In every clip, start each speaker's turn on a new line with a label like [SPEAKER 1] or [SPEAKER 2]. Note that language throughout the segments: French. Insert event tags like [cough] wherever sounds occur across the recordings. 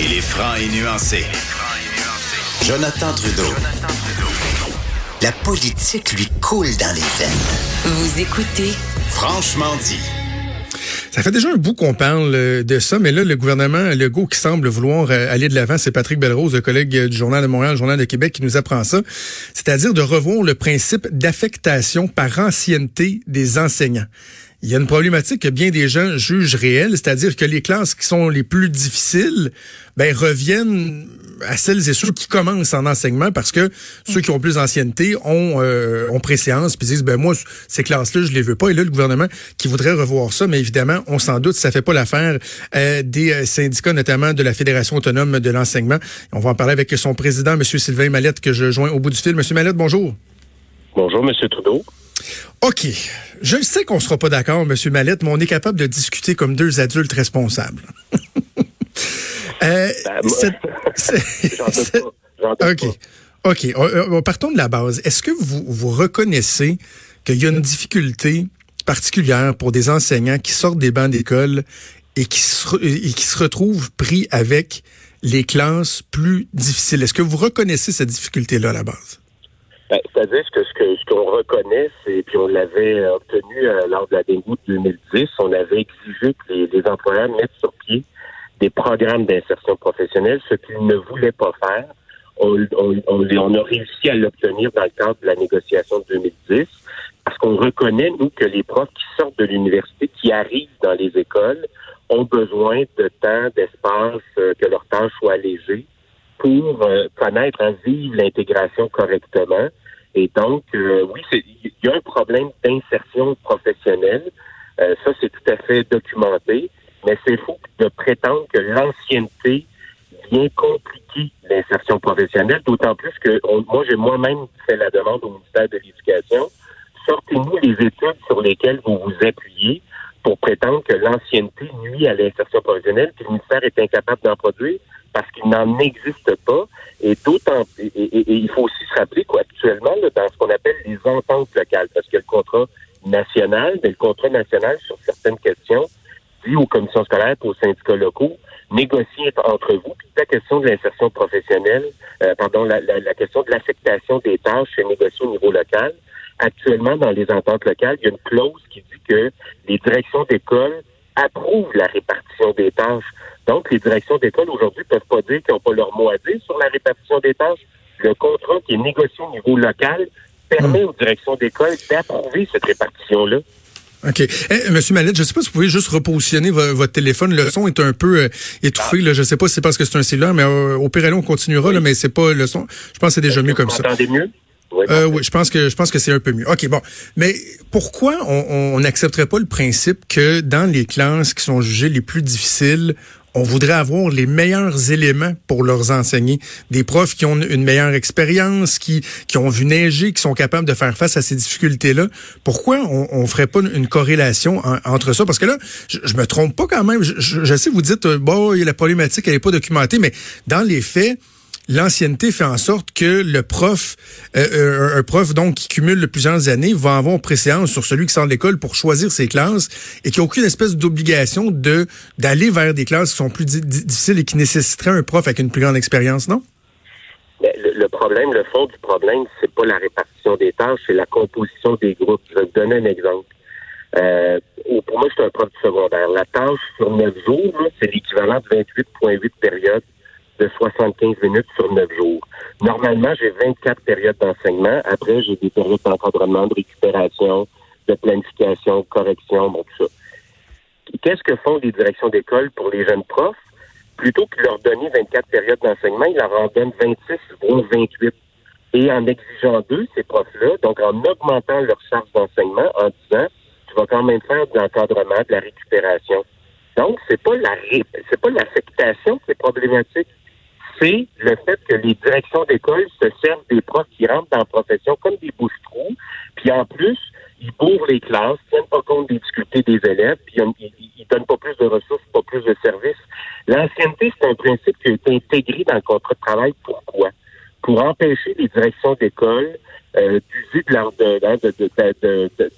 [SPEAKER 1] Il est franc et nuancé. Jonathan Trudeau. La politique lui coule dans les veines.
[SPEAKER 2] Vous écoutez
[SPEAKER 1] Franchement dit.
[SPEAKER 3] Ça fait déjà un bout qu'on parle euh, de ça, mais là, le gouvernement Legault qui semble vouloir euh, aller de l'avant, c'est Patrick Belrose, le collègue du Journal de Montréal, le Journal de Québec, qui nous apprend ça. C'est-à-dire de revoir le principe d'affectation par ancienneté des enseignants. Il y a une problématique que bien des gens jugent réelle, c'est-à-dire que les classes qui sont les plus difficiles ben, reviennent à celles et ceux qui commencent en enseignement parce que ceux qui ont plus d'ancienneté ont, euh, ont préséance puis disent ben moi ces classes-là je les veux pas. Et là le gouvernement qui voudrait revoir ça mais évidemment on s'en doute ça fait pas l'affaire euh, des euh, syndicats notamment de la Fédération autonome de l'enseignement. On va en parler avec son président monsieur Sylvain Mallette que je joins au bout du fil. Monsieur Mallette bonjour.
[SPEAKER 4] Bonjour monsieur Trudeau
[SPEAKER 3] OK. Je sais qu'on sera pas d'accord, M. Mallette, mais on est capable de discuter comme deux adultes responsables.
[SPEAKER 4] euh, OK.
[SPEAKER 3] OK. Partons de la base. Est-ce que vous, vous reconnaissez qu'il y a une difficulté particulière pour des enseignants qui sortent des bancs d'école et qui se, et qui se retrouvent pris avec les classes plus difficiles? Est-ce que vous reconnaissez cette difficulté-là à la base?
[SPEAKER 4] Ben, C'est-à-dire que ce que ce qu'on reconnaît, c'est puis on l'avait obtenu euh, lors de la dégoût de 2010, on avait exigé que les, les, employeurs mettent sur pied des programmes d'insertion professionnelle, ce qu'ils ne voulaient pas faire. On, on, on, a réussi à l'obtenir dans le cadre de la négociation de 2010, parce qu'on reconnaît, nous, que les profs qui sortent de l'université, qui arrivent dans les écoles, ont besoin de temps, d'espace, euh, que leur tâche soit allégée pour euh, connaître et vivre l'intégration correctement. Et donc, euh, oui, il y a un problème d'insertion professionnelle. Euh, ça, c'est tout à fait documenté. Mais c'est faux de prétendre que l'ancienneté vient compliquer l'insertion professionnelle, d'autant plus que moi, j'ai moi-même fait la demande au ministère de l'Éducation. Sortez-nous les études sur lesquelles vous vous appuyez pour prétendre que l'ancienneté nuit à l'insertion professionnelle, que le ministère est incapable d'en produire parce qu'il n'en existe pas. Et d'autant, et, il faut aussi se rappeler qu'actuellement, dans ce qu'on appelle les ententes locales, parce que le contrat national, mais le contrat national sur certaines questions dit aux commissions scolaires et aux syndicats locaux, négociez entre vous. Puis la question de l'insertion professionnelle, euh, pardon, la, la, question de l'affectation des tâches est négociée au niveau local. Actuellement, dans les ententes locales, il y a une clause qui dit que les directions d'école approuvent la répartition des tâches. Donc, les directions d'école aujourd'hui peuvent pas dire qu'ils n'ont pas leur mot à dire sur la répartition des tâches. Le contrat qui est négocié au niveau local permet hmm. aux directions d'école d'approuver cette répartition-là.
[SPEAKER 3] OK. Eh, Monsieur Mallette, je ne sais pas si vous pouvez juste repositionner votre téléphone. Le son est un peu euh, étouffé. Là. Je ne sais pas si c'est parce que c'est un cellulaire, mais euh, au pire, on continuera, là, mais c'est pas le son. Je pense que c'est déjà mieux comme ça.
[SPEAKER 4] Vous mieux?
[SPEAKER 3] Oui, euh, oui, je pense que je pense que c'est un peu mieux. Ok, bon, mais pourquoi on n'accepterait pas le principe que dans les classes qui sont jugées les plus difficiles, on voudrait avoir les meilleurs éléments pour leurs enseigner. Des profs qui ont une meilleure expérience, qui, qui ont vu neiger, qui sont capables de faire face à ces difficultés-là. Pourquoi on ne ferait pas une, corrélation entre ça? Parce que là, je, je me trompe pas quand même. Je, je, sais, vous dites, euh, bon, la problématique, elle n'est pas documentée, mais dans les faits, l'ancienneté fait en sorte que le prof, euh, euh, un prof donc qui cumule plusieurs années, va avoir préséance sur celui qui sort de l'école pour choisir ses classes et qui a aucune espèce d'obligation de d'aller vers des classes qui sont plus difficiles et qui nécessiteraient un prof avec une plus grande expérience, non?
[SPEAKER 4] Le, problème, le fond du problème, c'est pas la répartition des tâches, c'est la composition des groupes. Je vais te donner un exemple. Euh, pour moi, je suis un prof du secondaire. La tâche sur neuf jours, c'est l'équivalent de 28,8 périodes de 75 minutes sur 9 jours. Normalement, j'ai 24 périodes d'enseignement. Après, j'ai des périodes d'encadrement, de récupération, de planification, de correction, bon, tout ça. Qu'est-ce que font les directions d'école pour les jeunes profs? Plutôt que de leur donner 24 périodes d'enseignement, ils leur en donnent 26, voire 28. Et en exigeant d'eux, ces profs-là, donc en augmentant leur charge d'enseignement, en disant, tu vas quand même faire de l'encadrement, de la récupération. Donc, c'est pas la c'est pas l'affectation qui est problématique c'est le fait que les directions d'école se servent des profs qui rentrent dans la profession comme des bouches-trous, puis en plus, ils bourrent les classes, tiennent pas compte des difficultés des élèves, puis ils, ils, donnent pas plus de ressources, pas plus de services. L'ancienneté, c'est un principe qui a été intégré dans le contrat de travail. Pourquoi? Pour empêcher les directions d'école euh, d'user de leur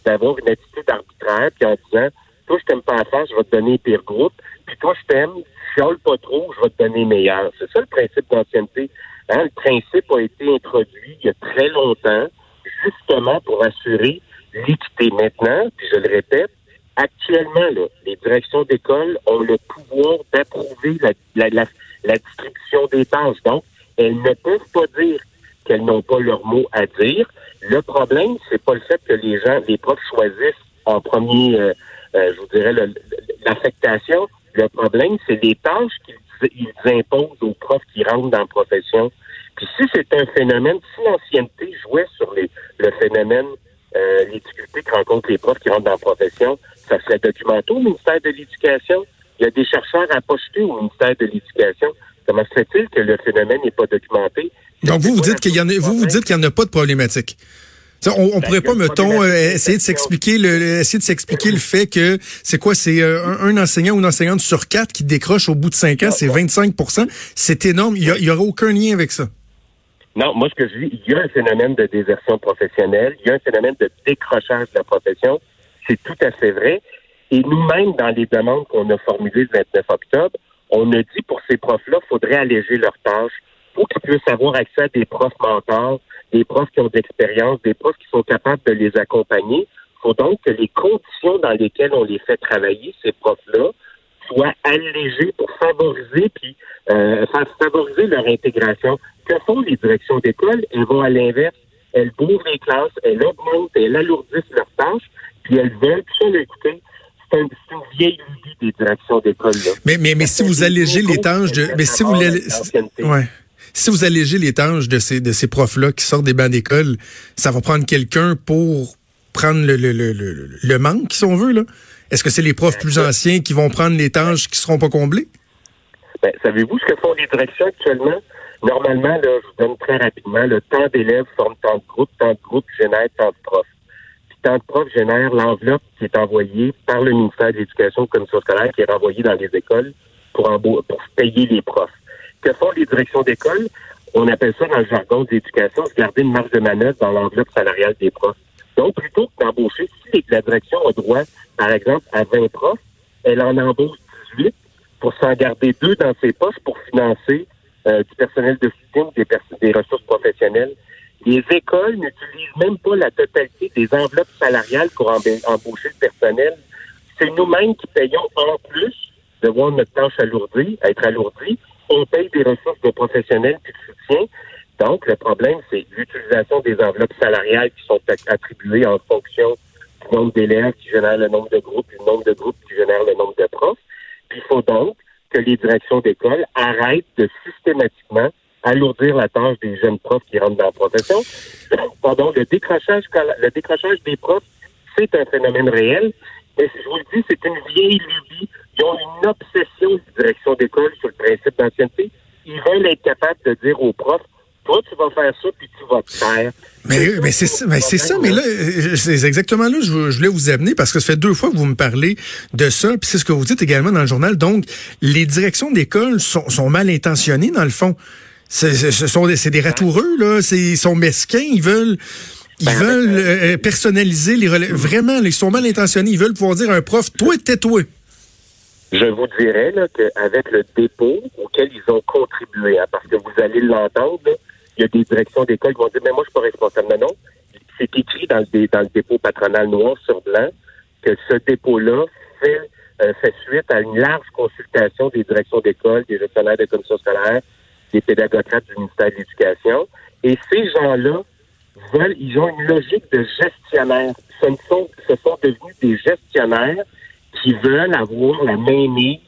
[SPEAKER 4] d'avoir une attitude arbitraire, puis en disant toi, je t'aime pas à faire, je vais te donner pire groupe, puis toi, je t'aime, chiale pas trop, je vais te donner meilleur. C'est ça le principe d'ancienneté. Hein? Le principe a été introduit il y a très longtemps, justement pour assurer l'équité. Maintenant, puis je le répète, actuellement, là, les directions d'école ont le pouvoir d'approuver la, la, la, distribution des tâches. Donc, elles ne peuvent pas dire qu'elles n'ont pas leur mot à dire. Le problème, c'est pas le fait que les gens, les profs choisissent en premier, euh, euh, je vous dirais, l'affectation. Le problème, c'est les tâches qu'ils imposent aux profs qui rentrent dans la profession. Puis si c'est un phénomène, si l'ancienneté jouait sur les, le phénomène, euh, les difficultés que rencontrent les profs qui rentrent dans la profession, ça serait documenté au ministère de l'Éducation. Il y a des chercheurs à poster au ministère de l'Éducation. Comment se fait-il que le phénomène n'est pas documenté?
[SPEAKER 3] Donc vous, vous dites qu'il y en a, vous, vous dites qu'il n'y en a pas de problématique. On, on pourrait pas, mettons, euh, essayer de s'expliquer le, essayer de s'expliquer le fait que c'est quoi, c'est euh, un, enseignant ou une enseignante sur quatre qui décroche au bout de cinq ans, c'est 25 C'est énorme. Il y, aura aucun lien avec ça.
[SPEAKER 4] Non, moi ce que je dis, il y a un phénomène de désertion professionnelle, il y a un phénomène de décrochage de la profession. C'est tout à fait vrai. Et nous-mêmes, dans les demandes qu'on a formulées le 29 octobre, on a dit pour ces profs-là, il faudrait alléger leurs tâches pour qu'ils puissent avoir accès à des profs mentors, des profs qui ont de l'expérience, des profs qui sont capables de les accompagner. Il faut donc que les conditions dans lesquelles on les fait travailler, ces profs-là, soient allégées pour favoriser puis euh, favoriser leur intégration. Que font les directions d'école? Elles vont à l'inverse. Elles bourrent les classes, elles augmentent, elles alourdissent leurs tâches, puis elles veulent, puis ça, écoutez, c'est une vieille lubie des directions d'école.
[SPEAKER 3] Mais, mais, mais si vous allégez les tâches de. Mais si vous. Ouais si vous allégez les tâches de ces, de ces profs-là qui sortent des bancs d'école, ça va prendre quelqu'un pour prendre le, le, le, le, manque, si on veut, là? Est-ce que c'est les profs plus anciens qui vont prendre les tâches qui seront pas comblées?
[SPEAKER 4] Ben, savez-vous ce que font les directions actuellement? Normalement, là, je vous donne très rapidement, le temps d'élèves forme tant de groupes, tant de groupes génère tant de profs. Puis tant de profs génère l'enveloppe qui est envoyée par le ministère de l'Éducation comme commission scolaire qui est renvoyée dans les écoles pour, pour payer les profs que font les directions d'école? On appelle ça dans le jargon d'éducation, se garder une marge de manœuvre dans l'enveloppe salariale des profs. Donc, plutôt que d'embaucher, si la direction a droit, par exemple, à 20 profs, elle en embauche 18 pour s'en garder deux dans ses poches pour financer euh, du personnel de soutien ou des, des ressources professionnelles. Les écoles n'utilisent même pas la totalité des enveloppes salariales pour embaucher le personnel. C'est nous-mêmes qui payons en plus de voir notre tâche alourdie, être alourdie, on paye des ressources de professionnels puis de soutien. Donc, le problème, c'est l'utilisation des enveloppes salariales qui sont attribuées en fonction du nombre d'élèves qui génèrent le nombre de groupes, du nombre de groupes qui génèrent le nombre de profs. Puis, il faut donc que les directions d'école arrêtent de systématiquement alourdir la tâche des jeunes profs qui rentrent dans la profession. [coughs] Pardon, le décrochage, le décrochage des profs, c'est un phénomène réel. Mais je vous le dis, c'est une vieille lubie ils ont une obsession de direction d'école sur le principe d'ancienneté. Ils veulent être capables de dire aux profs, toi, tu vas faire ça, puis tu vas te faire.
[SPEAKER 3] Mais, mais c'est ça, mais c'est ça, mais là, c'est exactement là que je, voulais vous amener parce que ça fait deux fois que vous me parlez de ça, puis c'est ce que vous dites également dans le journal. Donc, les directions d'école sont, sont mal intentionnées, dans le fond. Ce sont des, c'est des ratoureux, là. Ils sont mesquins, ils veulent... Ils ben, veulent euh, personnaliser les relais. Vraiment, ils sont mal intentionnés. Ils veulent pouvoir dire à un prof, toi, tais-toi.
[SPEAKER 4] Je vous dirais qu'avec le dépôt auquel ils ont contribué, hein, parce que vous allez l'entendre, il y a des directions d'école qui vont dire, mais moi, je suis pas responsable. Non, non. C'est écrit dans le, dans le dépôt patronal noir sur blanc que ce dépôt-là fait, euh, fait suite à une large consultation des directions d'école, des gestionnaires de commissions scolaires, des pédagogues du ministère de l'Éducation. Et ces gens-là veulent, ils ont une logique de gestionnaire. Ce sont, ce sont devenus des gestionnaires qui veulent avoir la mainmise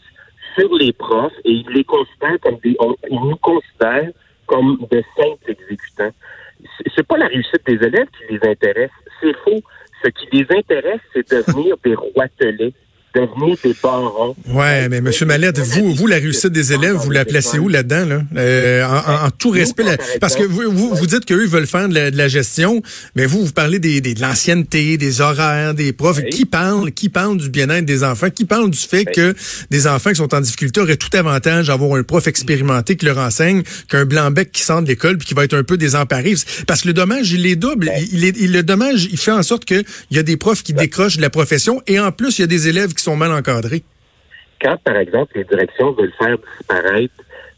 [SPEAKER 4] sur les profs et ils les considèrent comme des, ils nous considèrent comme de simples exécutants. C'est pas la réussite des élèves qui les intéresse, c'est faux. Ce qui les intéresse, c'est devenir des roitelets devenir des parents.
[SPEAKER 3] Ouais, mais Monsieur Mallette, vous, vous la réussite des élèves, vous la placez où là-dedans là? Euh, en, en, tout respect, parce que vous, vous, vous dites qu'eux veulent faire de la, gestion, mais vous vous parlez des, des de l'ancienneté, des horaires, des profs. Qui parle, qui parle du bien-être des enfants, qui parle du fait que des enfants qui sont en difficulté auraient tout avantage d'avoir un prof expérimenté qui leur enseigne qu'un blanc bec qui sort de l'école puis qui va être un peu désemparé. Parce que le dommage, il est double. Il, est, il, le dommage, il fait en sorte que il y a des profs qui décrochent de la profession et en plus il y a des élèves qui sont mal encadrés?
[SPEAKER 4] quand, par exemple, les directions veulent faire disparaître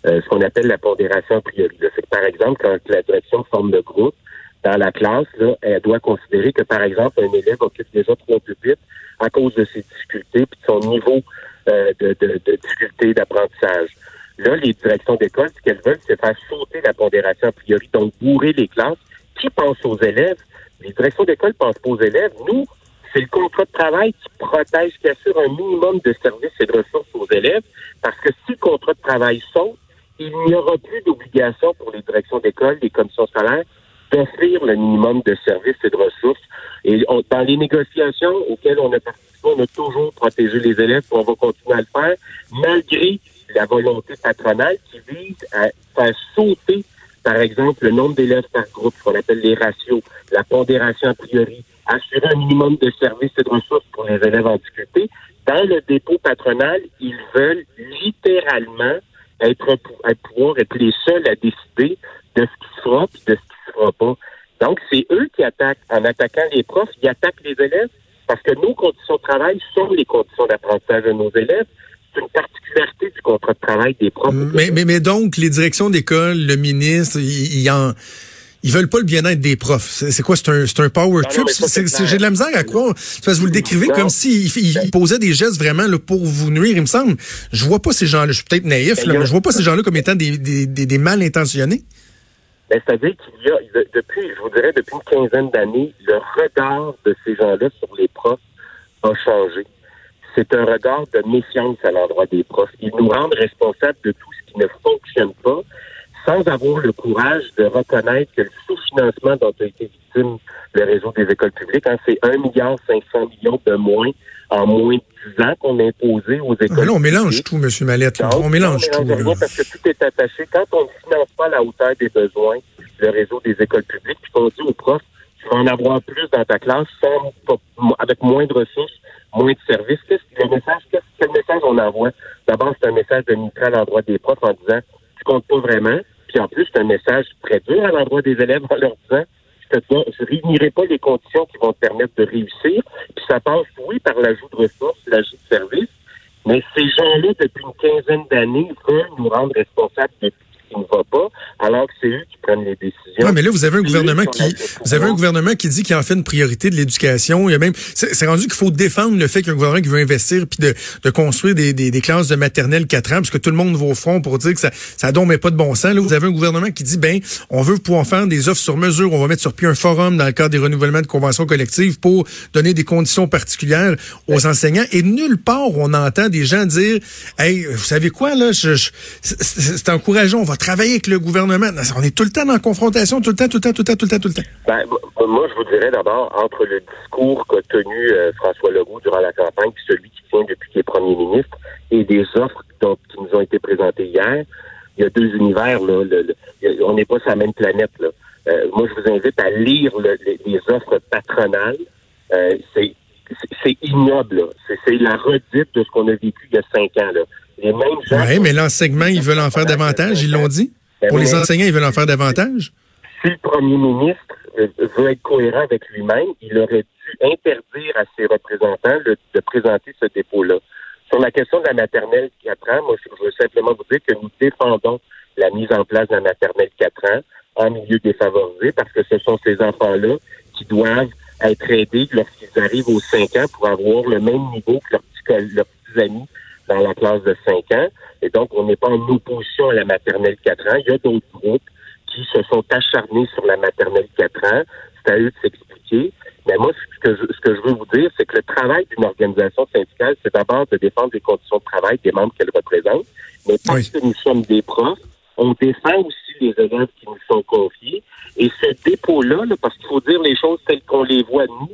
[SPEAKER 4] euh, ce qu'on appelle la pondération a priori, c'est que, par exemple, quand la direction forme le groupe, dans la classe, elle doit considérer que, par exemple, un élève occupe déjà trois pupitres à cause de ses difficultés et de son niveau euh, de, difficulté d'apprentissage. Là, les directions d'école, ce qu'elles veulent, c'est faire sauter la pondération a priori, donc bourrer les classes. Qui pense aux élèves? Les directions d'école pensent pas aux élèves. Nous, c'est le contrat de travail qui protège, qui assure un minimum de services et de ressources aux élèves, parce que si le contrat de travail saute, il n'y aura plus d'obligation pour les directions d'école, les commissions scolaires, d'offrir le minimum de services et de ressources. Et dans les négociations auxquelles on a participé, on a toujours protégé les élèves, et on va continuer à le faire, malgré la volonté patronale qui vise à faire sauter, par exemple, le nombre d'élèves par groupe, ce qu'on appelle les ratios, la pondération a priori, assurer un minimum de services et de ressources pour les élèves en difficulté. Dans le dépôt patronal, ils veulent littéralement être, être pouvoir être les seuls à décider de ce qui sera et de ce qui ne sera pas. Donc, c'est eux qui attaquent. En attaquant les profs, ils attaquent les élèves parce que nos conditions de travail sont les conditions d'apprentissage de nos élèves. C'est une particularité du contrat de travail des profs.
[SPEAKER 3] Mais, mais, mais donc, les directions d'école, le ministre, il, en ils veulent pas le bien-être des profs. C'est quoi? C'est un, un power trip? J'ai de la misère à croire. Parce que vous le décrivez comme s'ils il, posaient des gestes vraiment là, pour vous nuire, il me semble. Je vois pas ces gens-là. Je suis peut-être naïf, là, mais je vois pas ces gens-là comme étant des, des, des, mal intentionnés.
[SPEAKER 4] Ben, C'est-à-dire qu'il y a, depuis, je vous dirais, depuis une quinzaine d'années, le regard de ces gens-là sur les profs a changé. C'est un regard de méfiance à l'endroit des profs. Ils nous rendent responsables de tout ce qui ne fonctionne pas sans avoir le courage de reconnaître que le sous-financement dont a été victime le réseau des écoles publiques, hein, c'est 1,5 milliard millions de moins en moins de 10 ans qu'on a imposé aux écoles
[SPEAKER 3] ah, là, on mélange tout, M. Mallette. on mélange tout.
[SPEAKER 4] Rien parce que tout est attaché. Quand on ne finance pas à la hauteur des besoins, le réseau des écoles publiques, puis qu'on dit aux profs, tu vas en avoir plus dans ta classe sans, avec moins de ressources, moins de services. Qu'est-ce que le message, quel message on envoie? D'abord, c'est un message de à l'endroit des profs en disant, tu comptes pas vraiment. Puis en plus, c'est un message très dur à l'endroit des élèves en leur disant je ne réunirai pas les conditions qui vont te permettre de réussir. Puis ça passe, oui, par l'ajout de ressources, l'ajout de services, mais ces gens-là, depuis une quinzaine d'années, veulent nous rendre responsables de qui ne va pas, alors que c'est eux qui prennent les décisions.
[SPEAKER 3] Oui, mais là, vous avez un gouvernement qui, vous avez un gouvernement qui dit qu'il en fait une priorité de l'éducation. Il y a même, c'est rendu qu'il faut défendre le fait qu'un gouvernement qui veut investir puis de, de construire des, des, des, classes de maternelle 4 ans, parce que tout le monde va au front pour dire que ça, ça donc mais pas de bon sens. Là, vous avez un gouvernement qui dit, ben, on veut pouvoir faire des offres sur mesure. On va mettre sur pied un forum dans le cadre des renouvellements de conventions collectives pour donner des conditions particulières aux enseignants. Et nulle part on entend des gens dire, hey, vous savez quoi, là, je, je c'est encourageant, on va travailler avec le gouvernement. On est tout le temps en confrontation, tout le temps, tout le temps, tout le temps, tout le temps, tout le temps.
[SPEAKER 4] Ben, moi, je vous dirais d'abord, entre le discours qu'a tenu euh, François Legault durant la campagne, puis celui qui tient depuis qu'il est premier ministre, et des offres qui nous ont été présentées hier, il y a deux univers. Là, on n'est pas sur la même planète. Là. Euh, moi, je vous invite à lire les, offres patronales. Euh, c'est ignoble. C'est la redite de ce qu'on a vécu il y a cinq ans. Là.
[SPEAKER 3] Oui, mais l'enseignement, ils veulent en faire davantage, ils l'ont dit. Ben Pour les enseignants, ils veulent en faire davantage.
[SPEAKER 4] Si le premier ministre euh, veut être cohérent avec lui-même, il aurait dû interdire à ses représentants de présenter ce dépôt-là. Sur la question de la maternelle 4 ans, moi, je veux simplement vous dire que nous défendons la mise en place de la maternelle 4 ans en milieu défavorisé parce que ce sont ces enfants-là qui doivent être aidés lorsqu'ils arrivent aux 5 ans pour avoir le même niveau que leurs leurs petits amis dans la classe de 5 ans. Et donc, on n'est pas en opposition à la maternelle 4 ans. Il y a d'autres groupes qui se sont acharnés sur la maternelle 4 ans. C'est à eux de s'expliquer. Mais moi, ce que, je, ce que je veux vous dire, c'est que le travail d'une organisation syndicale, c'est d'abord de défendre les conditions de travail des membres qu'elle représente. Mais parce que nous sommes des profs, on défend aussi les élèves qui nous sont confiés. Et ce dépôt-là, là, parce qu'il faut dire les choses telles qu'on les voit nous,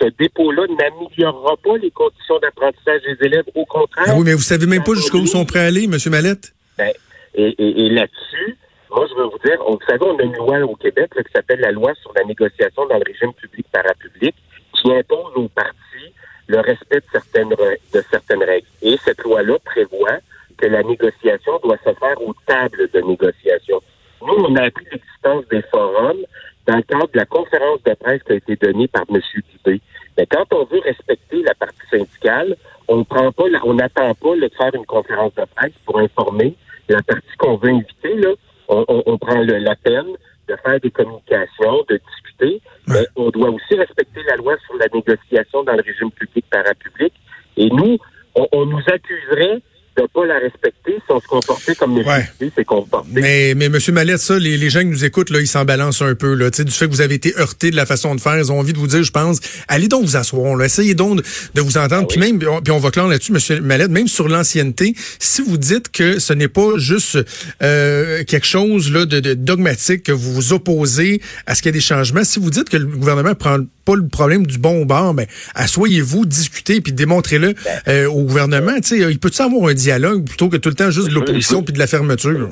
[SPEAKER 4] ce dépôt-là n'améliorera pas les conditions d'apprentissage des élèves. Au contraire.
[SPEAKER 3] Ah oui, mais vous savez même pas jusqu'où sont prêts à aller, M. Mallette?
[SPEAKER 4] Ben, et, là-dessus, moi, je veux vous dire, vous savez, on a une loi au Québec qui s'appelle la loi sur la négociation dans le régime public-parapublic qui impose aux partis le respect de certaines, règles. Et cette loi-là prévoit que la négociation doit se faire aux tables de négociation. Nous, on a appris l'existence des forums dans la conférence de presse qui a été donnée par M. Dubé. Mais quand on veut respecter la partie syndicale, on prend pas, on n'attend pas de faire une conférence de presse pour informer la partie qu'on veut inviter. Là, on, prend la peine de faire des communications, de discuter, mais on doit aussi respecter la loi sur la négociation dans le régime public parapublic. Et nous, on nous accuserait de pas la respecter si on se comportait comme les ouais. c'est
[SPEAKER 3] Mais, mais M. Mallette, ça, les, les, gens qui nous écoutent, là, ils s'en balancent un peu, là, du fait que vous avez été heurté de la façon de faire. Ils ont envie de vous dire, je pense, allez donc vous asseoir, là, essayez donc de, vous entendre. Ah puis même, puis on va clore là-dessus, M. Mallette, même sur l'ancienneté, si vous dites que ce n'est pas juste euh, quelque chose là, de, de, dogmatique, que vous vous opposez à ce qu'il y ait des changements, si vous dites que le gouvernement prend pas le problème du bon bord, ben, asseyez-vous, discutez, puis démontrez-le ben. euh, au gouvernement. Il peut-il avoir un dialogue plutôt que tout le temps juste de l'opposition puis de la fermeture?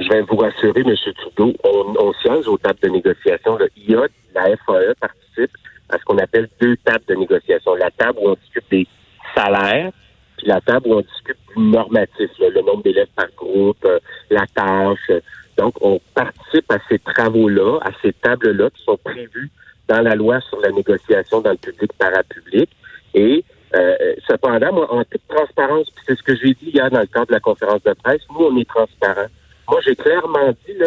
[SPEAKER 4] Je vais vous rassurer, M. Trudeau, on, on siège aux tables de négociation. Le IA, la FAE participe à ce qu'on appelle deux tables de négociation. La table où on discute des salaires, puis la table où on discute du normatif, le nombre d'élèves par groupe, euh, la tâche. Donc, on participe à ces travaux-là, à ces tables-là qui sont prévues dans la loi sur la négociation dans le public parapublic. Et euh, cependant, moi, en toute transparence, c'est ce que j'ai dit hier dans le cadre de la conférence de presse, nous, on est transparent. Moi, j'ai clairement dit là,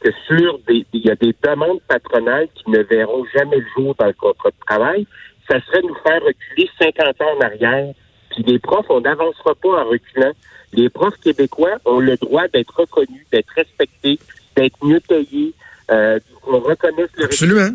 [SPEAKER 4] que sur des, il y a des demandes patronales qui ne verront jamais le jour dans le contrat de travail. Ça serait nous faire reculer 50 ans en arrière. Puis les profs, on n'avancera pas en reculant. Les profs québécois ont le droit d'être reconnus, d'être respectés, d'être mieux payés, euh, qu'on reconnaisse le
[SPEAKER 3] Absolument.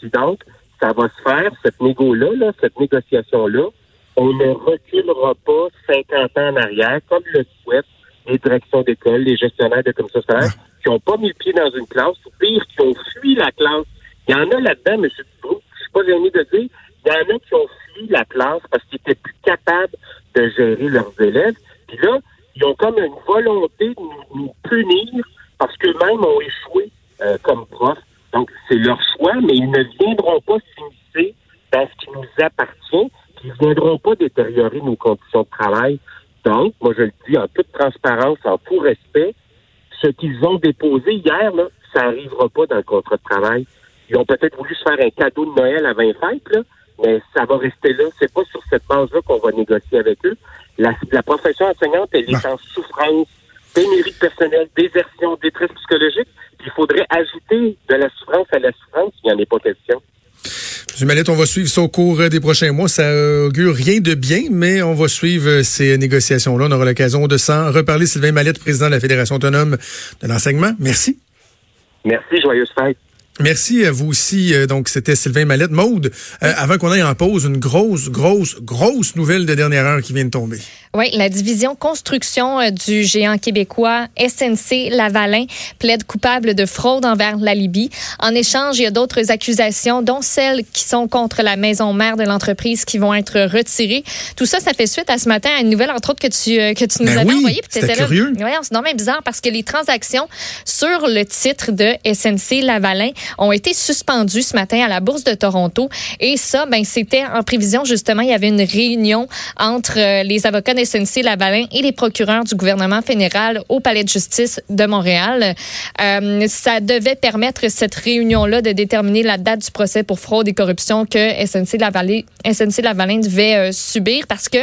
[SPEAKER 4] Puis donc, ça va se faire, cette négo-là, cette négociation-là, on ne reculera pas 50 ans en arrière, comme le souhaitent les directions d'école, les gestionnaires de commissions scolaires, qui n'ont pas mis le pied dans une classe, ou pire, qui ont fui la classe. Il y en a là-dedans, M. Dubrou, je suis pas gêné de dire, il y en a qui ont fui la classe parce qu'ils étaient plus capables de gérer leurs élèves. Puis là, ils ont comme une volonté de nous, punir parce qu'eux-mêmes ont échoué euh, comme profs. Donc, c'est leur choix, mais ils ne viendront pas s'immiscer dans ce qui nous appartient, ils ne viendront pas détériorer nos conditions de travail. Donc, moi, je le dis en toute transparence, en tout respect, ce qu'ils ont déposé hier, là, ça n'arrivera pas dans le contrat de travail. Ils ont peut-être voulu se faire un cadeau de Noël à 20 fêtes, là, mais ça va rester là. C'est pas sur cette base-là qu'on va négocier avec eux. La, profession enseignante, elle est en souffrance, pénurie de personnel, désertion, détresse psychologique. Il faudrait ajouter de la souffrance à la souffrance, il n'y en est pas question.
[SPEAKER 3] M. Mallette, on va suivre ça au cours des prochains mois. Ça augure rien de bien, mais on va suivre ces négociations-là. On aura l'occasion de s'en reparler. Sylvain Mallette, président de la Fédération autonome de l'enseignement. Merci.
[SPEAKER 4] Merci, joyeuse fête.
[SPEAKER 3] Merci à vous aussi. Euh, donc, c'était Sylvain Mallette. Maude, euh, avant qu'on aille en pause, une grosse, grosse, grosse nouvelle de dernière heure qui vient de tomber.
[SPEAKER 2] Oui, la division construction euh, du géant québécois SNC Lavalin plaide coupable de fraude envers la Libye. En échange, il y a d'autres accusations, dont celles qui sont contre la maison mère de l'entreprise qui vont être retirées. Tout ça, ça fait suite à ce matin à une nouvelle, entre autres, que tu, que tu nous
[SPEAKER 3] ben
[SPEAKER 2] avais
[SPEAKER 3] oui,
[SPEAKER 2] envoyée.
[SPEAKER 3] C'était curieux.
[SPEAKER 2] Oui, c'est normal bizarre parce que les transactions sur le titre de SNC Lavalin ont été suspendus ce matin à la Bourse de Toronto. Et ça, ben, c'était en prévision, justement, il y avait une réunion entre euh, les avocats de SNC Lavalin et les procureurs du gouvernement fédéral au Palais de justice de Montréal. Euh, ça devait permettre cette réunion-là de déterminer la date du procès pour fraude et corruption que SNC Lavalin, SNC Lavalin devait euh, subir parce que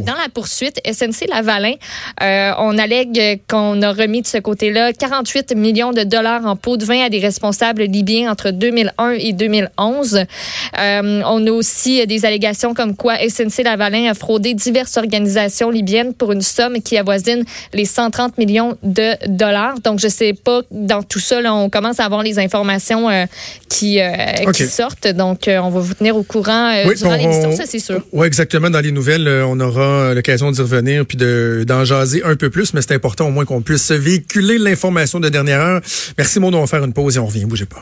[SPEAKER 2] dans la poursuite, SNC Lavalin, on allègue qu'on a remis de ce côté-là 48 millions de dollars en pots de vin à des responsables libyen entre 2001 et 2011. Euh, on a aussi des allégations comme quoi SNC Lavalin a fraudé diverses organisations libyennes pour une somme qui avoisine les 130 millions de dollars. Donc, je sais pas, dans tout ça, on commence à avoir les informations euh, qui, euh, qui sortent. Donc, on va vous tenir au courant durant l'émission, ça c'est sûr.
[SPEAKER 3] Oui, exactement. Dans les nouvelles, on aura l'occasion d'y revenir puis d'en jaser un peu plus, mais c'est important au moins qu'on puisse véhiculer l'information de dernière heure. Merci, mon on va faire une pause et on revient. Bougez pas.